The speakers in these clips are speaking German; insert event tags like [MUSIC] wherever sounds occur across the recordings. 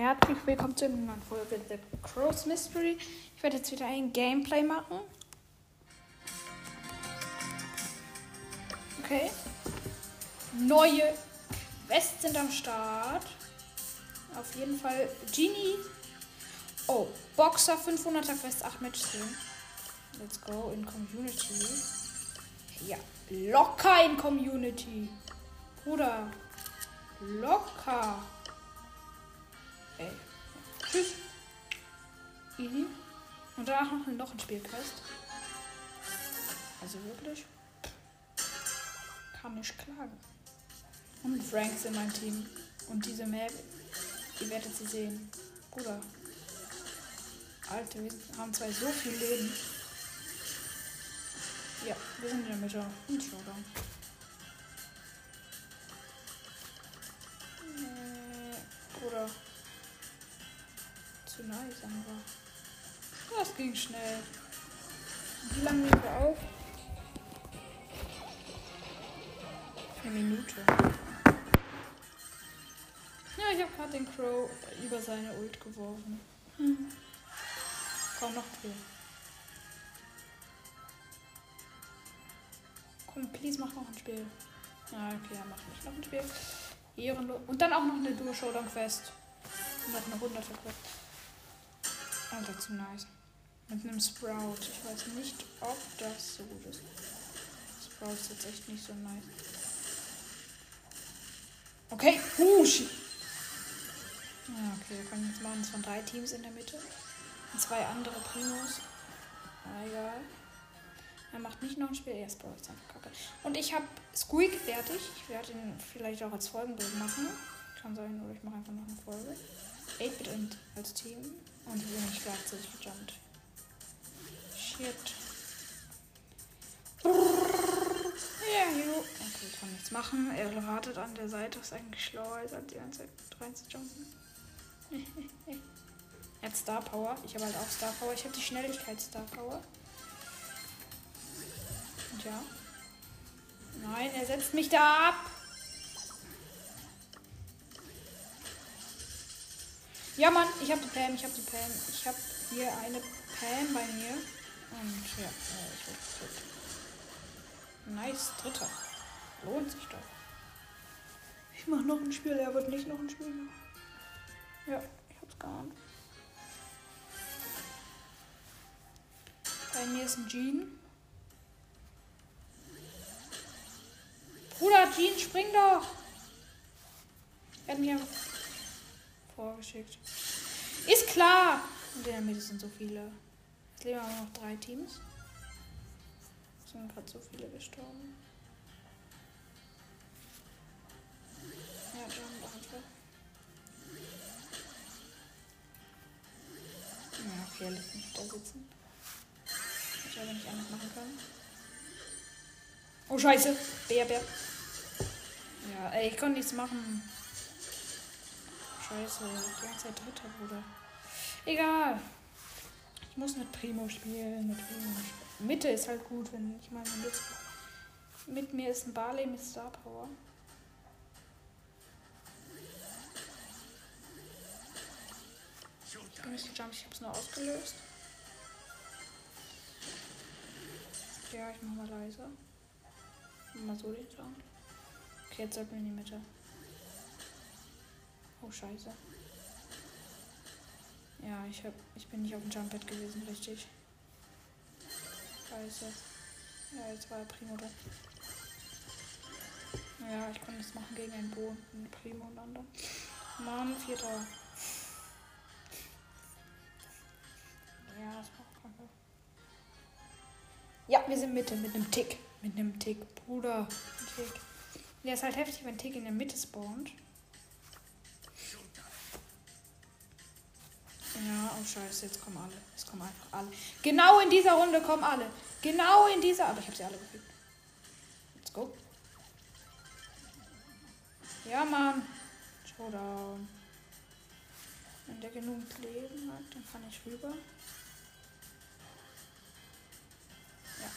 Herzlich willkommen zu einer neuen Folge The Crow's Mystery. Ich werde jetzt wieder ein Gameplay machen. Okay. Neue Quests sind am Start. Auf jeden Fall Genie. Oh, Boxer 500er Quest 8 Matches drin. Let's go in Community. Ja, locker in Community. Bruder, locker. Ey. Tschüss. Easy. Und danach noch, noch ein Spielquest. Also wirklich. Kann nicht klagen. Und Frank ist in meinem Team. Und diese Map, ihr werdet sie sehen. Bruder. Alter, wir haben zwei so viel Leben. Ja, wir sind in der Mitte. Und Showdown. Äh, Bruder zu nice einfach. Das ging schnell. Wie lange nehmen wir auf? Eine Minute. Ja, ich habe gerade den Crow über seine Ult geworfen. Hm. Komm, noch viel. Komm, please, mach noch ein Spiel. Ah, okay, er macht nicht noch ein Spiel. Ehrenlos. Und dann auch noch eine Duo Showdown Quest. Und noch eine 100 Quest. Alter, zu nice. Mit einem Sprout. Ich weiß nicht, ob das so gut ist. Sprout ist jetzt echt nicht so nice. Okay. Ja, okay, wir können jetzt machen. Es waren drei Teams in der Mitte. Und zwei andere Primos. Ah, egal. Er macht nicht noch ein Spiel. Er ist einfach kacke. Und ich habe Squeak fertig. Ich werde ihn vielleicht auch als Folgenbild machen. Kann sein, oder ich mache einfach noch eine Folge. 8-Bit als Team. Und wir sind nicht gleichzeitig gejumpt. Shit. Ja, jo. Okay, ich kann nichts machen. Er wartet an der Seite, ist eigentlich schlauer als die ganze Zeit reinzujumpen. [LAUGHS] er hat Star Power. Ich habe halt auch Star Power. Ich habe die Schnelligkeit Star Power. Und ja. Nein, er setzt mich da ab. Ja, Mann, ich habe die Pam, ich habe die Pam. Ich habe hier eine Pam bei mir. Und ja, äh, ich tot. Nice, dritter. Lohnt sich doch. Ich mache noch ein Spiel, er wird nicht noch ein Spiel machen. Ja, ich hab's geahnt. Bei mir ist ein Jean. Bruder, Jean, spring doch! Er hat mir vorgeschickt. Ist klar! Und in der Mitte sind so viele. Es leben aber noch drei Teams. Sind gerade so viele gestorben. Ja, jump einfach. Ja, okay, lässt mich da sitzen. Ich aber nicht anders machen können. Oh, scheiße. Bär, Bär. Ja, ey, ich konnte nichts machen. Scheiße, die ganze Zeit dritter, Bruder. Egal. Ich muss mit Primo spielen. Mit Primo. Mitte ist halt gut, wenn ich meine mit, mit mir ist ein Barley mit Star Power. Ich bin ich hab's nur ausgelöst. Ja, ich mach mal leiser. Mal so den Sound. Okay, jetzt sollten wir in die Mitte. Oh, scheiße. Ja, ich, hab, ich bin nicht auf dem Jumppad gewesen, richtig. Scheiße. Ja, jetzt war er Primo da. Ja, ich konnte es machen gegen einen Bo und Primo und anderen. Mann, vierter. Ja, das war auch kacke. Ja, wir sind Mitte mit einem Tick. Mit einem Tick. Bruder. Ein Tick. Der ist halt heftig, wenn Tick in der Mitte spawnt. Ja, oh scheiße, jetzt kommen alle. Es kommen einfach alle. Genau in dieser Runde kommen alle. Genau in dieser. Aber ich habe sie alle gefühlt. Let's go. Ja, Mann. Showdown. Wenn der genug Leben hat, dann kann ich rüber. Ja.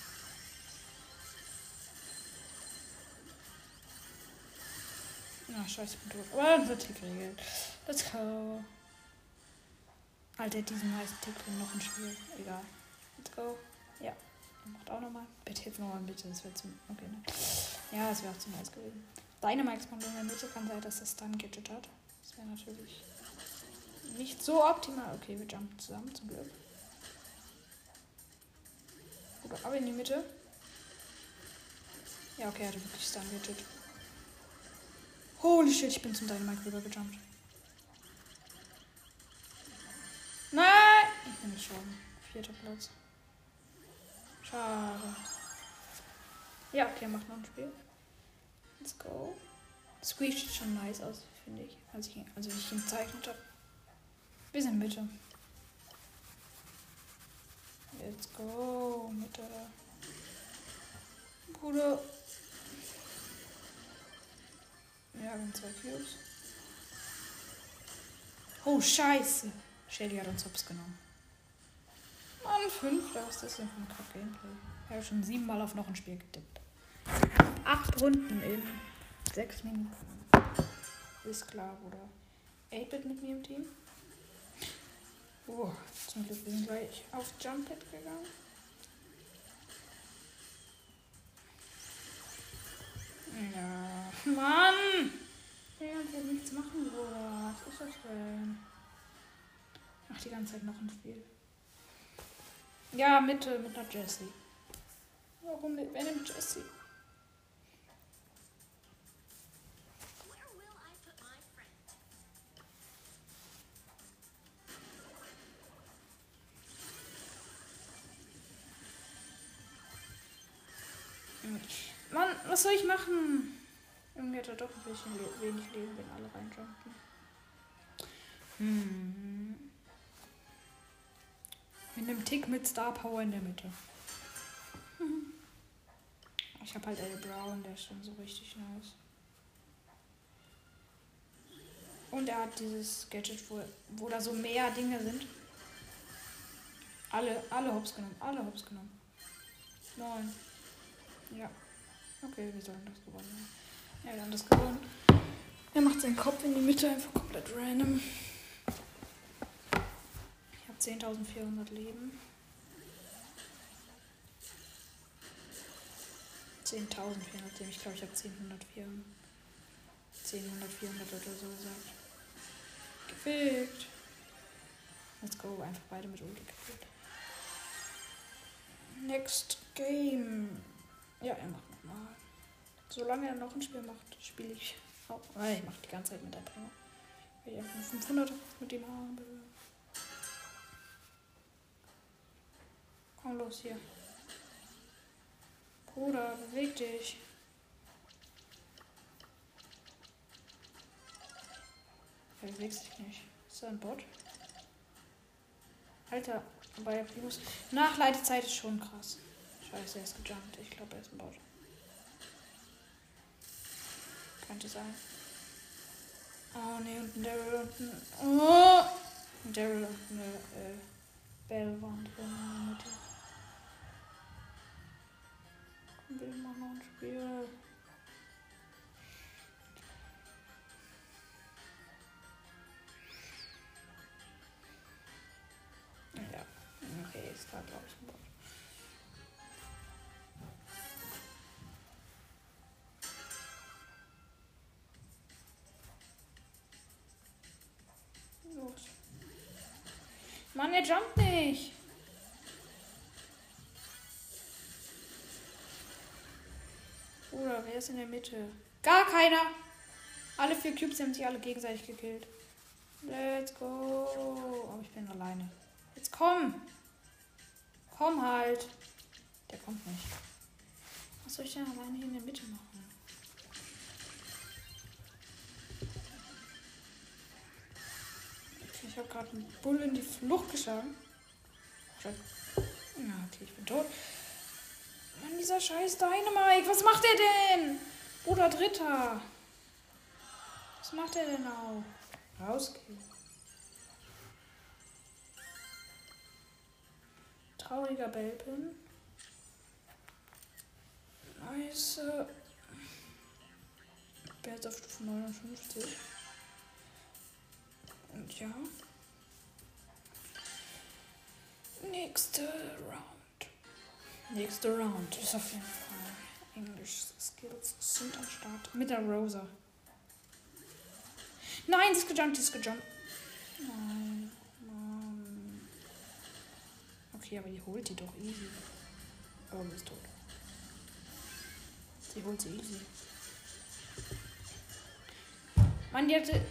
Na, scheiße, ich bin tot. Aber dann wird die geregelt. Let's go. Alter, diesen heißen Tick drin noch ein Spiel. Egal. Let's go. Ja. Macht auch nochmal. Bitte jetzt nochmal bitte. Das wäre zum. Okay, ne? Ja, das wäre auch zu nice gewesen. Dynamax-Kombo in der Mitte kann sein, dass das dann Gadget hat. Das wäre natürlich nicht so optimal. Okay, wir jumpen zusammen, zum Glück. Oder aber in die Mitte. Ja, okay, er hatte wirklich Stun Gadget. Holy shit, ich bin zum Dynamite rüber gejumpt. Nein! Ich bin gestorben. Vierter Platz. Schade. Ja, okay, macht noch ein Spiel. Let's go. Squeeze sieht schon nice aus, finde ich. Als ich, als ich ihn gezeichnet habe. Wir sind Mitte. Let's go, Mitte. Bruder. Ja, haben zwei Cubes. Oh, scheiße. Shelly hat uns Hops genommen. Mann, fünf, was ist das denn für ein kack Gameplay? Ich habe schon siebenmal auf noch ein Spiel getippt. Acht Runden in sechs Minuten. Ist klar, Bruder. 8-Bit mit mir im Team. Oh, zum Glück wir sind gleich auf Jump-Pad gegangen. Ja, Mann! Der kann nichts machen, Bruder. Was ist das denn? Ach, die ganze Zeit noch ein Spiel. Ja, Mitte mit einer Jessie. Warum nicht? Wer nimmt Jessie? Mann, was soll ich machen? Irgendwie hat er doch ein bisschen wenig Leben, wenn alle reinjumpen. Hm. Mit einem Tick mit Star Power in der Mitte. Ich habe halt El Brown, der ist schon so richtig nice. Und er hat dieses Gadget, wo, wo da so mehr Dinge sind. Alle, alle Hops genommen, alle Hops genommen. Neun. Ja. Okay, wir sollen das gewonnen haben. Ja, wir haben das gewonnen. Er macht seinen Kopf in die Mitte einfach komplett random. Ich habe 10.400 Leben. 10.400 Leben. Ich glaube, ich habe 10.104. 10.100, 400 oder so gesagt. Gefickt. Let's go. Einfach beide mit Ulti gefickt. Next Game. Ja, er macht nochmal. Solange er noch ein Spiel macht, spiele ich auch. Nein, ich mache die ganze Zeit mit der Primo. Weil ich einfach 500 mit dem habe. Komm los hier. Bruder, beweg dich. Er bewegt sich nicht. Ist da ein Bot? Alter, aber der Primus. Nachleitezeit ist schon krass. Scheiße, er ist gejumpt. Ich glaube, er ist ein Bot. Könnte sein. Oh ne, und Daryl und ein. Oh! Daryl und eine äh, Bell waren drin wir machen noch ein Spiel. Ja, okay, ist da glaube ich ein Bot. Los. Mann, er jumpt nicht. Bruder, wer ist in der Mitte? Gar keiner. Alle vier Cubes haben sich alle gegenseitig gekillt. Let's go. Aber ich bin alleine. Jetzt komm. Komm halt. Der kommt nicht. Was soll ich denn alleine hier in der Mitte machen? Ich habe gerade einen Bull in die Flucht geschlagen. Ja, okay, ich bin tot. Mann, dieser scheiß Dynamite. Was macht er denn? Bruder Dritter. Was macht er denn auch? Rausgehen. Trauriger Belpin. Nice. Wer ist auf Stufe 59? Und ja. Nächste Round. Nächste Round ist auf jeden Fall. English Skills sind am Start. Mit der Rosa. Nein, ist gejumpt, ist gejumpt. Nein, Mann. Okay, aber die holt die doch easy. Oh, die ist tot. Die holt sie easy. Mann, die hatte.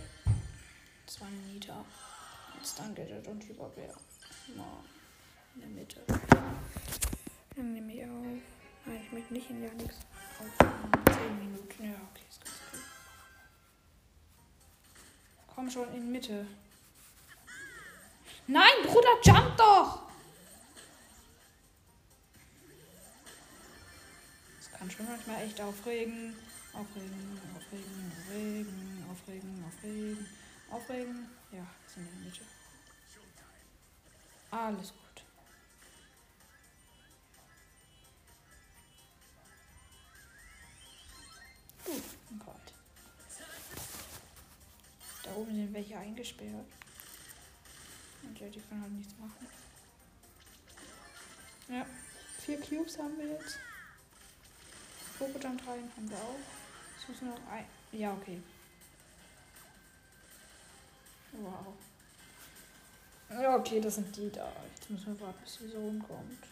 Das war eine. Jetzt dann geht er und Hyperbär. Mann. In der Mitte. Dann nehme ich auf. Nein, ich möchte nicht in ja nichts. Auf 10 Minuten. Ja, okay, ist ganz gut. Komm schon in Mitte. Nein, Bruder, jump doch! Das kann schon manchmal echt aufregen. Aufregen, aufregen, aufregen, aufregen, aufregen, aufregen. Ja, sind in der Mitte. Alles gut. Gut, oh Gott. Da oben sind welche eingesperrt. Und ja, die können halt nichts machen. Ja, vier Cubes haben wir jetzt. Pokéjump rein haben wir auch. Es muss noch ein. Ja, okay. Wow. Ja, okay, das sind die da. Jetzt müssen wir warten, bis die Sohn kommt.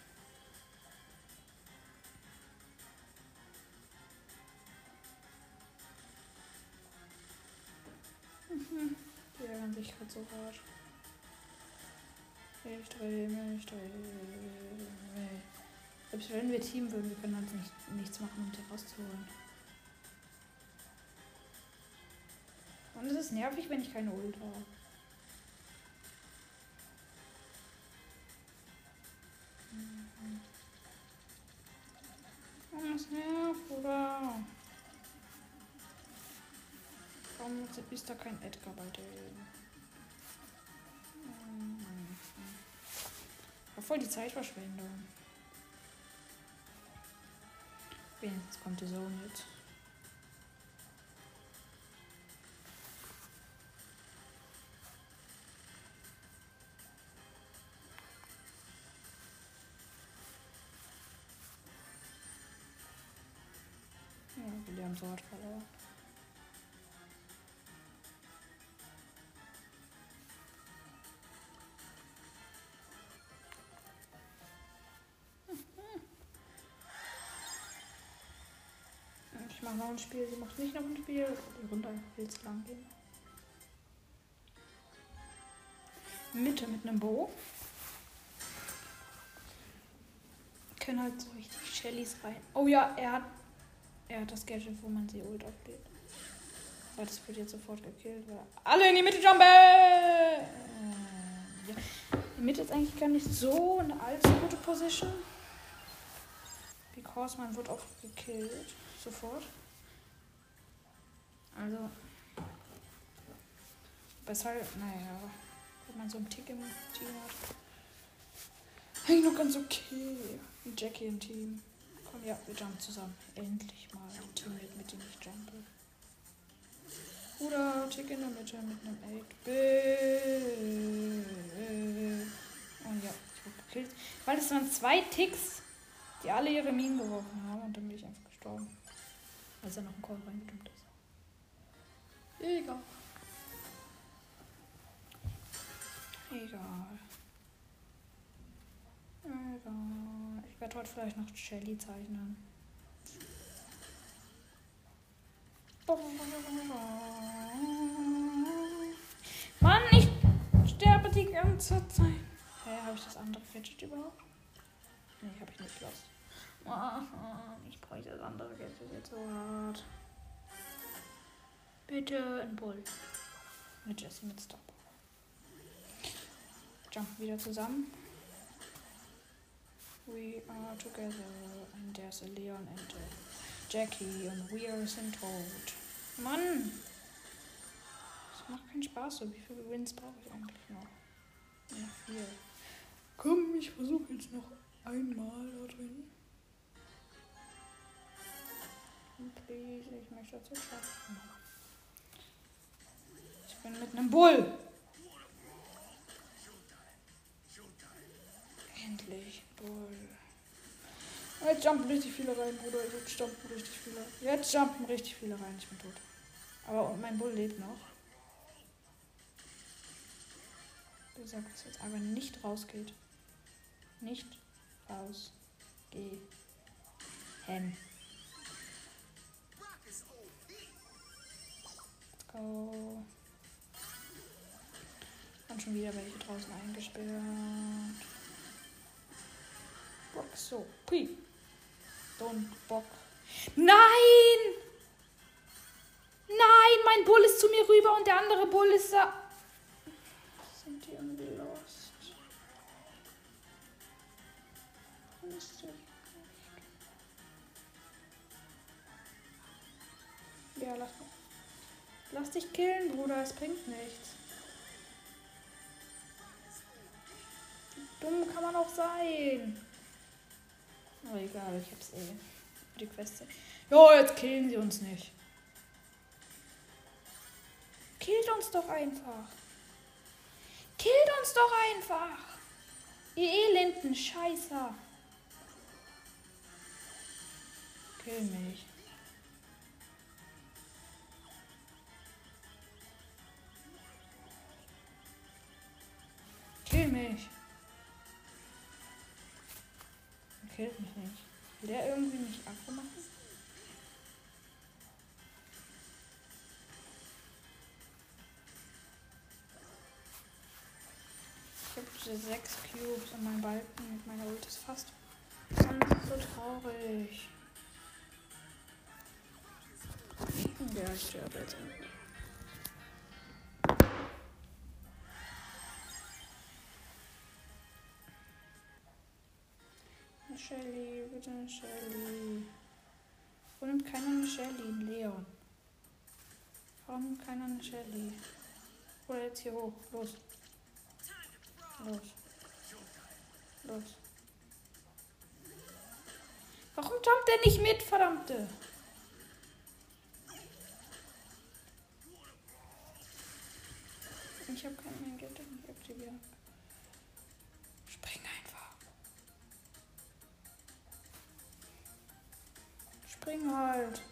Sich gerade so hart. Ich drehe mich, drehe mich. Selbst wenn wir Team würden, wir können halt nicht, nichts machen, um die rauszuholen. Und es ist nervig, wenn ich keine Ult habe. Mhm. Das nervt, oder? Warum ist da kein Edgar bei denen? Voll die Zeitverschwendung. Wenigstens kommt die Zone jetzt. Ja, wir haben so hart verloren. Ich mache noch ein Spiel, sie macht nicht noch ein Spiel. Die Runde will zu lang gehen. Mitte mit einem Bo. Können halt so richtig Shellys rein. Oh ja, er hat. Er hat das Gadget, wo man sie ult auflädt. Aber das wird jetzt sofort gekillt. Weil alle in die Mitte jumpen! Äh, ja. Die Mitte ist eigentlich gar nicht so eine allzu gute Position. Because man wird auch gekillt. Sofort. Also. Weshalb, naja, wenn man so einen Tick im Team hat. Eigentlich noch ganz okay. Wie Jackie im Team. Komm, ja, wir jumpen zusammen. Endlich mal ein Teammate, mit dem ich jumpe. Oder Tick in der Mitte mit einem 8-Bit. Und ja, ich wurde gekillt. Weil es waren zwei Ticks, die alle ihre Minen geworfen haben und dann bin ich einfach gestorben. Als er noch ein Call reingedummt ist. Egal. Egal. Egal. Ich werde heute vielleicht noch Shelly zeichnen. Mann, ich sterbe die ganze Zeit. Hä, hey, habe ich das andere Fidget überhaupt? Nee, habe ich nicht los. Ich brauche das andere Gadget jetzt so hart. Bitte ein Bull. Mit Jesse mit Stop. Jump wieder zusammen. We are together and there's a Leon and a Jackie and we are sind tot. Mann! Das macht keinen Spaß so. Wie viele Wins brauche ich eigentlich noch? Ja, vier. Komm, ich versuche jetzt noch Einmal da drin. Please, ich möchte dazu schaffen. Ich bin mit einem Bull. Endlich Bull. Jetzt jumpen richtig viele rein, Bruder. Jetzt jumpen richtig viele. Jetzt jumpen richtig viele rein. Ich bin tot. Aber mein Bull lebt noch. Wie gesagt, dass jetzt aber nicht rausgeht. Nicht rausgehen. Let's go. Und schon wieder welche draußen eingesperrt. Bock so. Pui. Don't Bock. Nein! Nein, mein Bull ist zu mir rüber und der andere Bull ist da. Sind die irgendwie Ja, lass, lass dich killen, Bruder. Es bringt nichts. Dumm kann man auch sein. Aber egal, ich hab's eh. Die Queste. Jo, jetzt killen sie uns nicht. Killt uns doch einfach. Killt uns doch einfach. Ihr elenden Scheißer. Kill mich. Kill mich. killt mich nicht. Will der irgendwie mich abgemacht? Ich habe sechs Cubes und mein Balken mit meiner Ult ist fast. Das ist so traurig. Ja, ich sterbe jetzt. Shelly, bitte eine Shelly. Warum nimmt keiner eine Shelly? Leon. Warum nimmt keiner eine Shelly? Oder jetzt hier hoch. Los. Los. Los. Warum jumpt der nicht mit, verdammte? Ich habe kein Geld aktiviert. Spring einfach. Spring halt.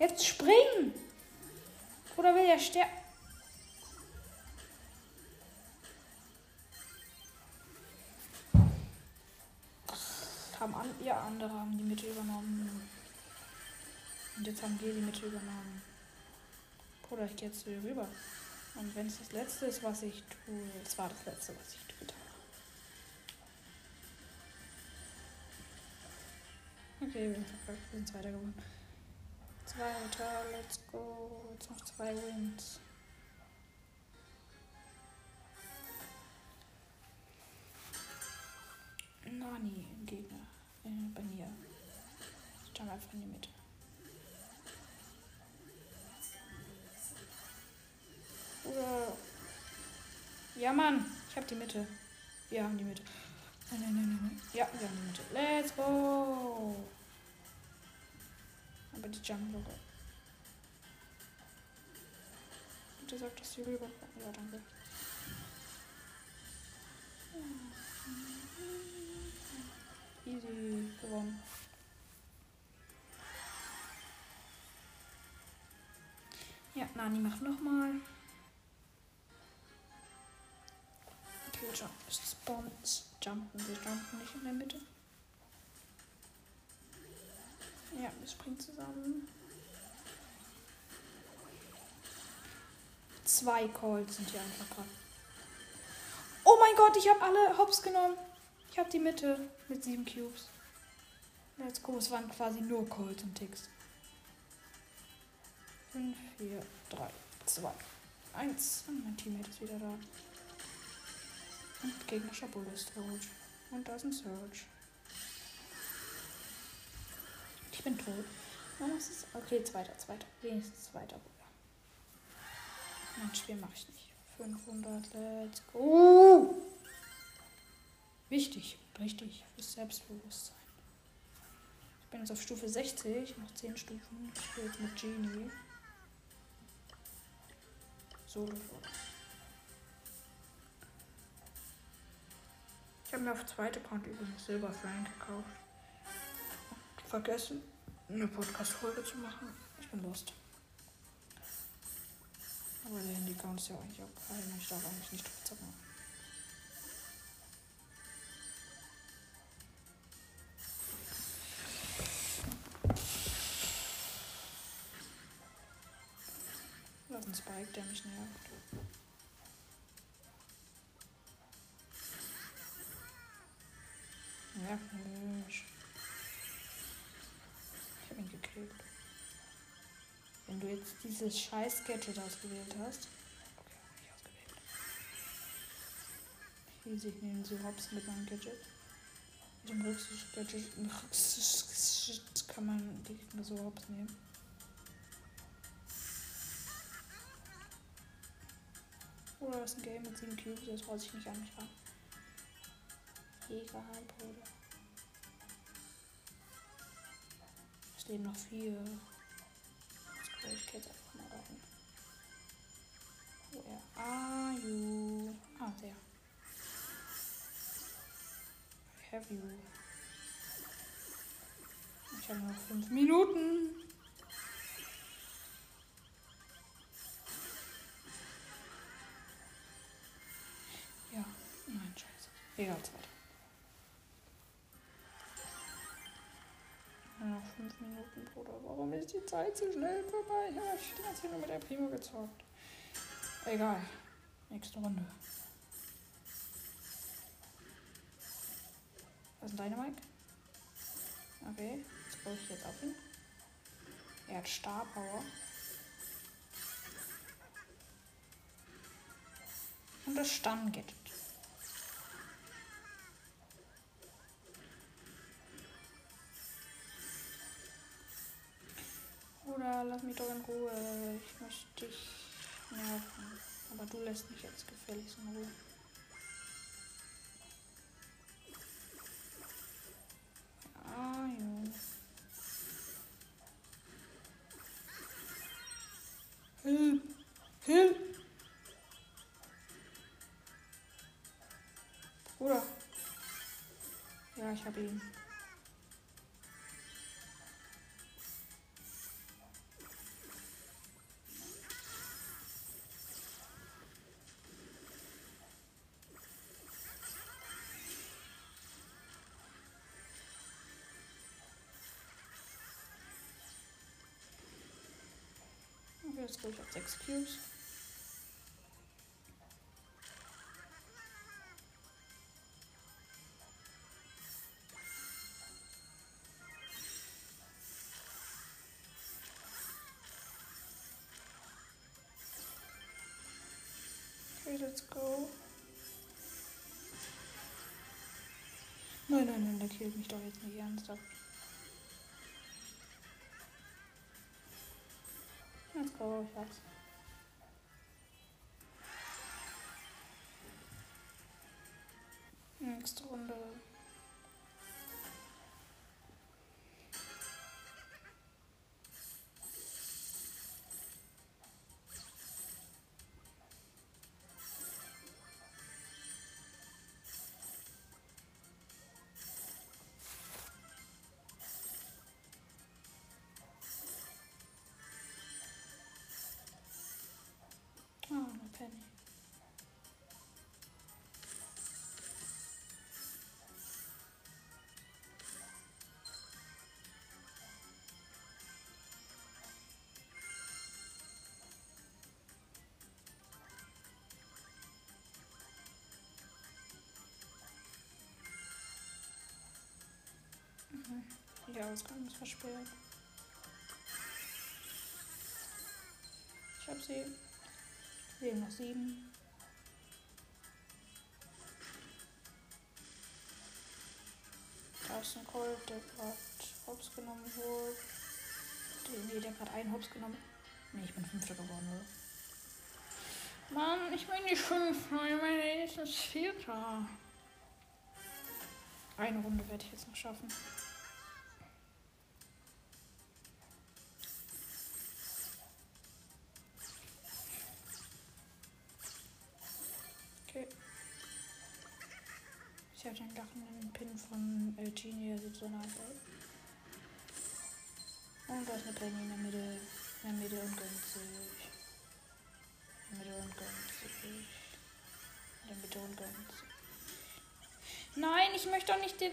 Jetzt spring! Oder will er sterben? Haben an, ja, andere haben die Mitte übernommen. Und jetzt haben wir die Mitte übernommen. Bruder, ich gehe jetzt wieder rüber. Und wenn es das letzte ist, was ich tue, es war das letzte, was ich tue. Okay, wir sind verkackt. Wir sind Zweiter geworden. Zweiter, let's go. Jetzt noch zwei Wins. Nani im Gegner. Äh, bei mir. Ich jump einfach in die Mitte. Oder. Ja, Mann. Ich hab die Mitte. Wir haben die Mitte. Nein, nein, nein, nein. Ja, wir haben die Mitte. Let's go. Aber die Jump-Logge. Bitte sagt, dass sie rüberkommen. Ja, danke. Easy gewonnen. Ja, Nani macht nochmal. Okay, jump. Spawns. Jumpen. Wir jumpen nicht in der Mitte. Ja, wir springen zusammen. Zwei Calls sind hier einfach dran. Oh mein Gott, ich habe alle Hops genommen. Ich habe die Mitte mit sieben Cubes. Let's go. Es waren quasi nur Calls und Ticks. 5, 4, 3, 2, 1. Und mein Teammate ist wieder da. Und gegnerischer Bull ist tot. Und da ist ein Search. Ich bin tot. Was ist Okay, zweiter, zweiter. Wenigstens zweiter Bruder. Mein Spiel mache ich nicht. 500, let's go. Wichtig, richtig, fürs Selbstbewusstsein. Ich bin jetzt auf Stufe 60, noch 10 Stufen. Ich spiele jetzt mit Genie. Solo. Habe mir auf zweite Konto übrigens Silber Frank gekauft. Vergessen, eine Podcast-Folge zu machen. Ich bin lost. Aber der Handy-Account ist ja eigentlich auch kein. Ich darf eigentlich nicht drauf zocken. Ist ein Spike, der mich nervt. Nervt mich. Ich hab ihn gekillt. Wenn du jetzt dieses scheiß Gadget ausgewählt hast. Okay, nicht ausgewählt. Easy, ich nehme sie hops mit meinem Gadget. Mit dem Rücksicht-Gadget kann man die Gegner so hops nehmen. Oder das ist ein Game mit 7 Cubes, das traut sich nicht an mich ran. Egal, Bruder. Es leben noch vier. Jetzt gucke ich jetzt einfach mal rein. Where are you? Ah, der. Have you. Ich habe noch fünf Minuten. Ja, nein, scheiße. Egal, zweiter. Die Zeit so schnell vorbei? Ich bin jetzt hier nur mit der Primo gezockt. Egal. Nächste Runde. Was ist deine Mike? Okay, jetzt brauche ich jetzt auf ihn. Er hat Star Power. Und das Stamm-Gadget. Lass mich doch in Ruhe. Ich möchte dich nerven. Aber du lässt mich jetzt gefälligst in Ruhe. Ah, jo. Hilf! Hilf! Bruder. Ja, ich habe ihn. Jetzt gehe ich auf 6 Cubes. Okay, let's go. Nein, nein, nein, der killt mich doch jetzt nicht ernsthaft. Go, ich hab's. Nächste Runde. Der Ausgang ist versperrt. Ich hab sie. Haben noch sieben. Da ist ein Colt, der gerade Hops genommen wurde. Nee, der gerade einen Hops genommen. Nee, ich bin Fünfter geworden, oder? Mann, ich bin nicht Fünfter, ich meine, ist Vierter. Eine Runde werde ich jetzt noch schaffen. Doch nicht den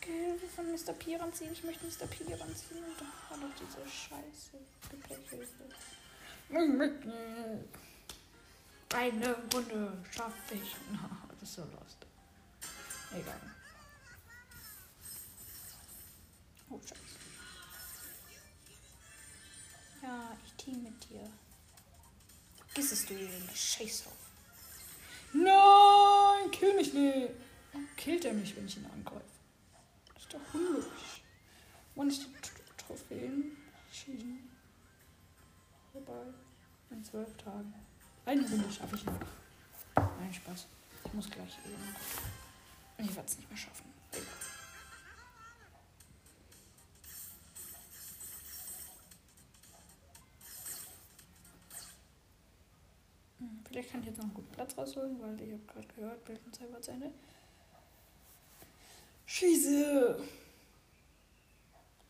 Gehilfe von Mr. P ranziehen. Ich möchte Mr. P ranziehen. Und da war doch diese scheiße Gepäckhilfe. Eine Runde schaffe ich. [LAUGHS] das ist so lost. Egal. Oh, scheiße. Ja, ich team mit dir. Gissest du dir den Scheiß auf? Nein, kill mich nicht. Killt er mich, wenn ich ihn angreife? Das ist doch unlogisch. Wann ist die Trophäen schieden? Vorbei. In zwölf Tagen. Eine Runde schaffe ich noch. Nein, Spaß. Ich muss gleich eben. Ich werde es nicht mehr schaffen. Hm, Vielleicht kann ich jetzt noch einen guten Platz rausholen, weil ich habe gerade gehört, war zu Ende. Schieße!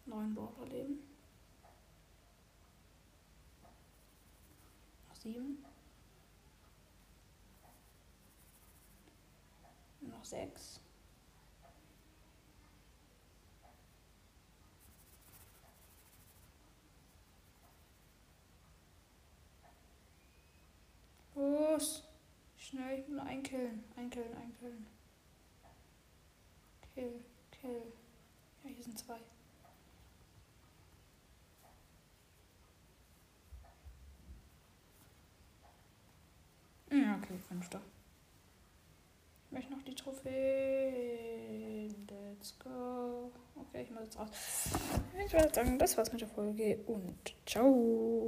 Neun Brawler leben. Noch sieben. Noch sechs. Los! Schnell, ich will einkillen. Einkillen, einkillen. Kill, kill. Ja, hier sind zwei. Ja, okay, fünfter. Ich möchte noch die Trophäe. Let's go. Okay, ich muss jetzt raus. Ich würde sagen, das war's mit der Folge und ciao.